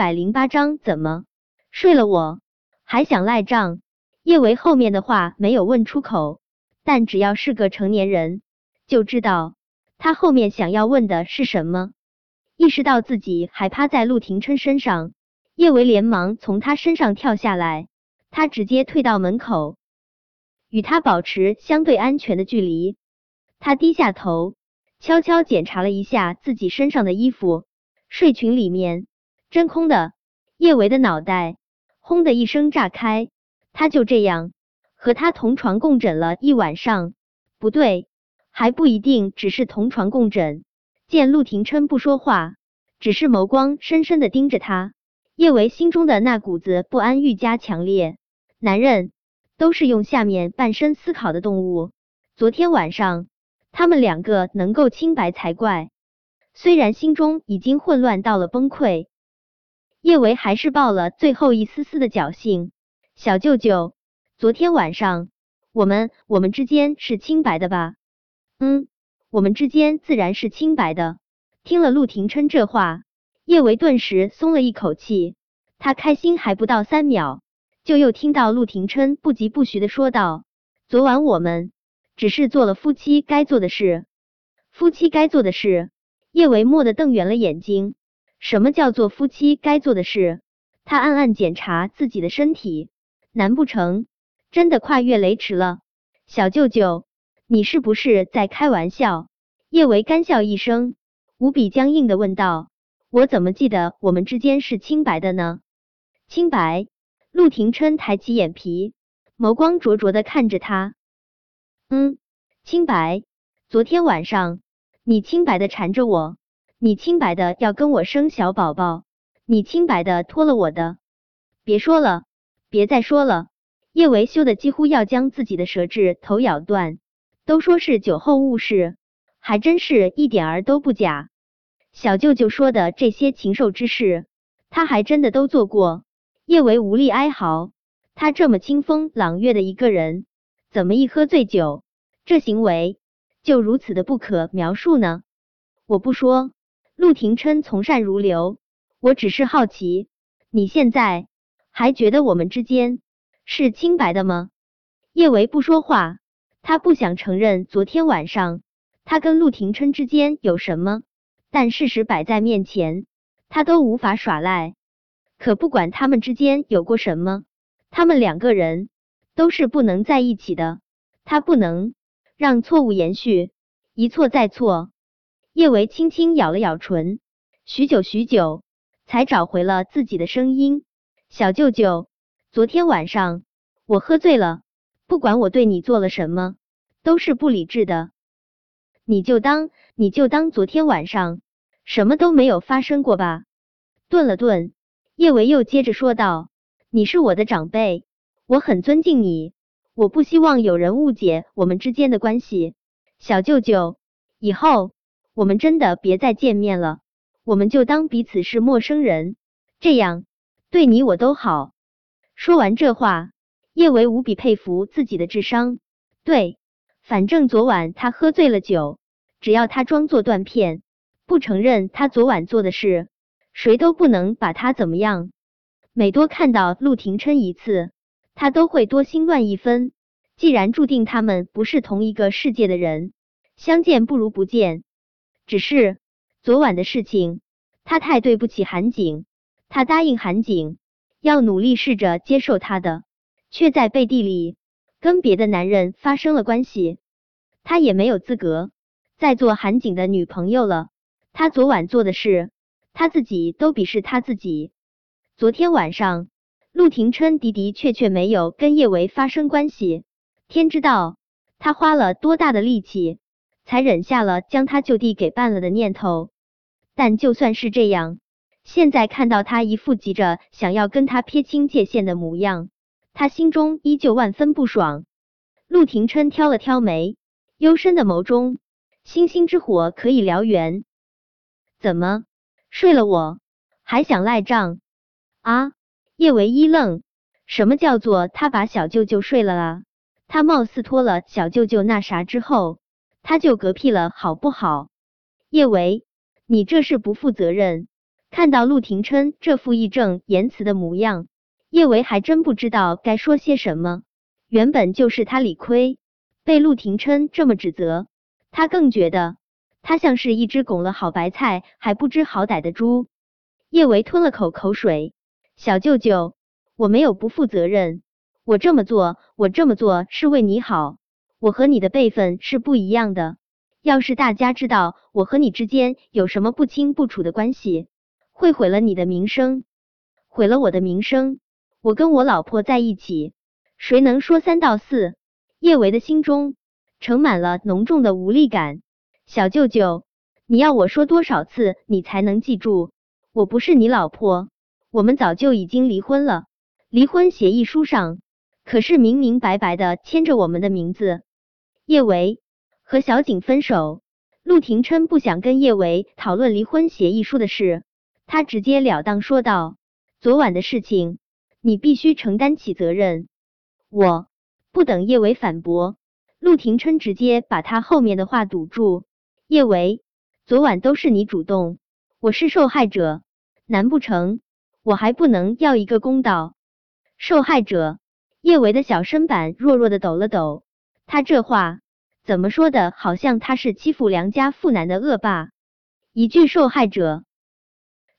百零八章，怎么睡了我还想赖账？叶维后面的话没有问出口，但只要是个成年人，就知道他后面想要问的是什么。意识到自己还趴在陆廷琛身上，叶维连忙从他身上跳下来，他直接退到门口，与他保持相对安全的距离。他低下头，悄悄检查了一下自己身上的衣服，睡裙里面。真空的叶维的脑袋轰的一声炸开，他就这样和他同床共枕了一晚上，不对，还不一定只是同床共枕。见陆廷琛不说话，只是眸光深深的盯着他，叶维心中的那股子不安愈加强烈。男人都是用下面半身思考的动物，昨天晚上他们两个能够清白才怪。虽然心中已经混乱到了崩溃。叶维还是抱了最后一丝丝的侥幸。小舅舅，昨天晚上我们我们之间是清白的吧？嗯，我们之间自然是清白的。听了陆廷琛这话，叶维顿时松了一口气。他开心还不到三秒，就又听到陆廷琛不疾不徐的说道：“昨晚我们只是做了夫妻该做的事，夫妻该做的事。”叶维蓦地瞪圆了眼睛。什么叫做夫妻该做的事？他暗暗检查自己的身体，难不成真的跨越雷池了？小舅舅，你是不是在开玩笑？叶维干笑一声，无比僵硬的问道：“我怎么记得我们之间是清白的呢？”清白？陆廷琛抬起眼皮，眸光灼灼的看着他。嗯，清白。昨天晚上，你清白的缠着我。你清白的要跟我生小宝宝，你清白的脱了我的，别说了，别再说了。叶维羞的几乎要将自己的舌质头咬断。都说是酒后误事，还真是一点儿都不假。小舅舅说的这些禽兽之事，他还真的都做过。叶维无力哀嚎，他这么清风朗月的一个人，怎么一喝醉酒，这行为就如此的不可描述呢？我不说。陆廷琛从善如流，我只是好奇，你现在还觉得我们之间是清白的吗？叶维不说话，他不想承认昨天晚上他跟陆廷琛之间有什么，但事实摆在面前，他都无法耍赖。可不管他们之间有过什么，他们两个人都是不能在一起的，他不能让错误延续，一错再错。叶维轻轻咬了咬唇，许久许久，才找回了自己的声音：“小舅舅，昨天晚上我喝醉了，不管我对你做了什么，都是不理智的。你就当你就当昨天晚上什么都没有发生过吧。”顿了顿，叶维又接着说道：“你是我的长辈，我很尊敬你，我不希望有人误解我们之间的关系。小舅舅，以后……”我们真的别再见面了，我们就当彼此是陌生人，这样对你我都好。说完这话，叶维无比佩服自己的智商。对，反正昨晚他喝醉了酒，只要他装作断片，不承认他昨晚做的事，谁都不能把他怎么样。每多看到陆廷琛一次，他都会多心乱一分。既然注定他们不是同一个世界的人，相见不如不见。只是昨晚的事情，他太对不起韩景。他答应韩景要努力试着接受他的，却在背地里跟别的男人发生了关系。他也没有资格再做韩景的女朋友了。他昨晚做的事，他自己都鄙视他自己。昨天晚上，陆廷琛的的确确没有跟叶维发生关系。天知道他花了多大的力气。才忍下了将他就地给办了的念头，但就算是这样，现在看到他一副急着想要跟他撇清界限的模样，他心中依旧万分不爽。陆廷琛挑了挑眉，幽深的眸中，星星之火可以燎原。怎么睡了我还想赖账啊？叶唯一愣，什么叫做他把小舅舅睡了啊？他貌似脱了小舅舅那啥之后。他就嗝屁了，好不好？叶维，你这是不负责任！看到陆廷琛这副义正言辞的模样，叶维还真不知道该说些什么。原本就是他理亏，被陆廷琛这么指责，他更觉得他像是一只拱了好白菜还不知好歹的猪。叶维吞了口口水，小舅舅，我没有不负责任，我这么做，我这么做是为你好。我和你的辈分是不一样的，要是大家知道我和你之间有什么不清不楚的关系，会毁了你的名声，毁了我的名声。我跟我老婆在一起，谁能说三道四？叶维的心中盛满了浓重的无力感。小舅舅，你要我说多少次，你才能记住？我不是你老婆，我们早就已经离婚了。离婚协议书上可是明明白白的签着我们的名字。叶维和小景分手，陆廷琛不想跟叶维讨论离婚协议书的事，他直截了当说道：“昨晚的事情，你必须承担起责任。”我不等叶维反驳，陆廷琛直接把他后面的话堵住：“叶维，昨晚都是你主动。”我是受害者，难不成我还不能要一个公道？受害者叶维的小身板弱弱的抖了抖，他这话怎么说的？好像他是欺负良家妇男的恶霸。一句受害者，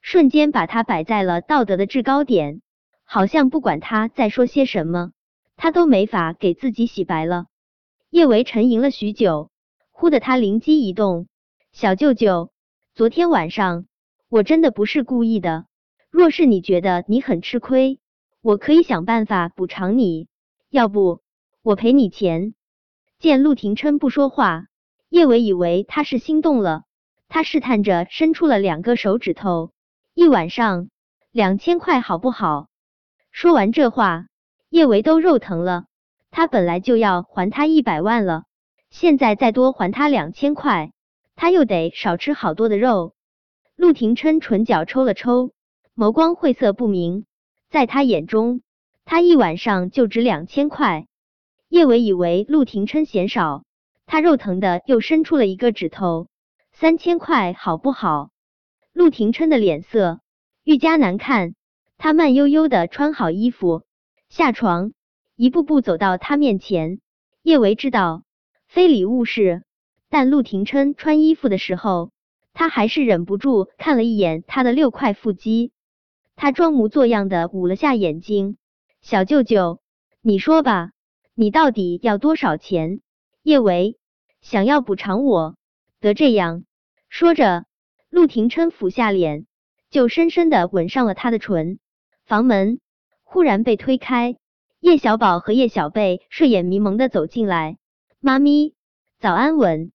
瞬间把他摆在了道德的制高点，好像不管他再说些什么，他都没法给自己洗白了。叶维沉吟了许久，忽的他灵机一动：小舅舅，昨天晚上。我真的不是故意的。若是你觉得你很吃亏，我可以想办法补偿你。要不我赔你钱。见陆廷琛不说话，叶伟以为他是心动了，他试探着伸出了两个手指头。一晚上两千块好不好？说完这话，叶维都肉疼了。他本来就要还他一百万了，现在再多还他两千块，他又得少吃好多的肉。陆廷琛唇角抽了抽，眸光晦涩不明。在他眼中，他一晚上就值两千块。叶伟以为陆廷琛嫌少，他肉疼的又伸出了一个指头。三千块好不好？陆廷琛的脸色愈加难看，他慢悠悠的穿好衣服，下床，一步步走到他面前。叶维知道非礼勿视，但陆廷琛穿衣服的时候。他还是忍不住看了一眼他的六块腹肌，他装模作样的捂了下眼睛。小舅舅，你说吧，你到底要多少钱？叶维想要补偿我，得这样。说着，陆廷琛俯下脸，就深深的吻上了他的唇。房门忽然被推开，叶小宝和叶小贝睡眼迷蒙的走进来。妈咪，早安吻。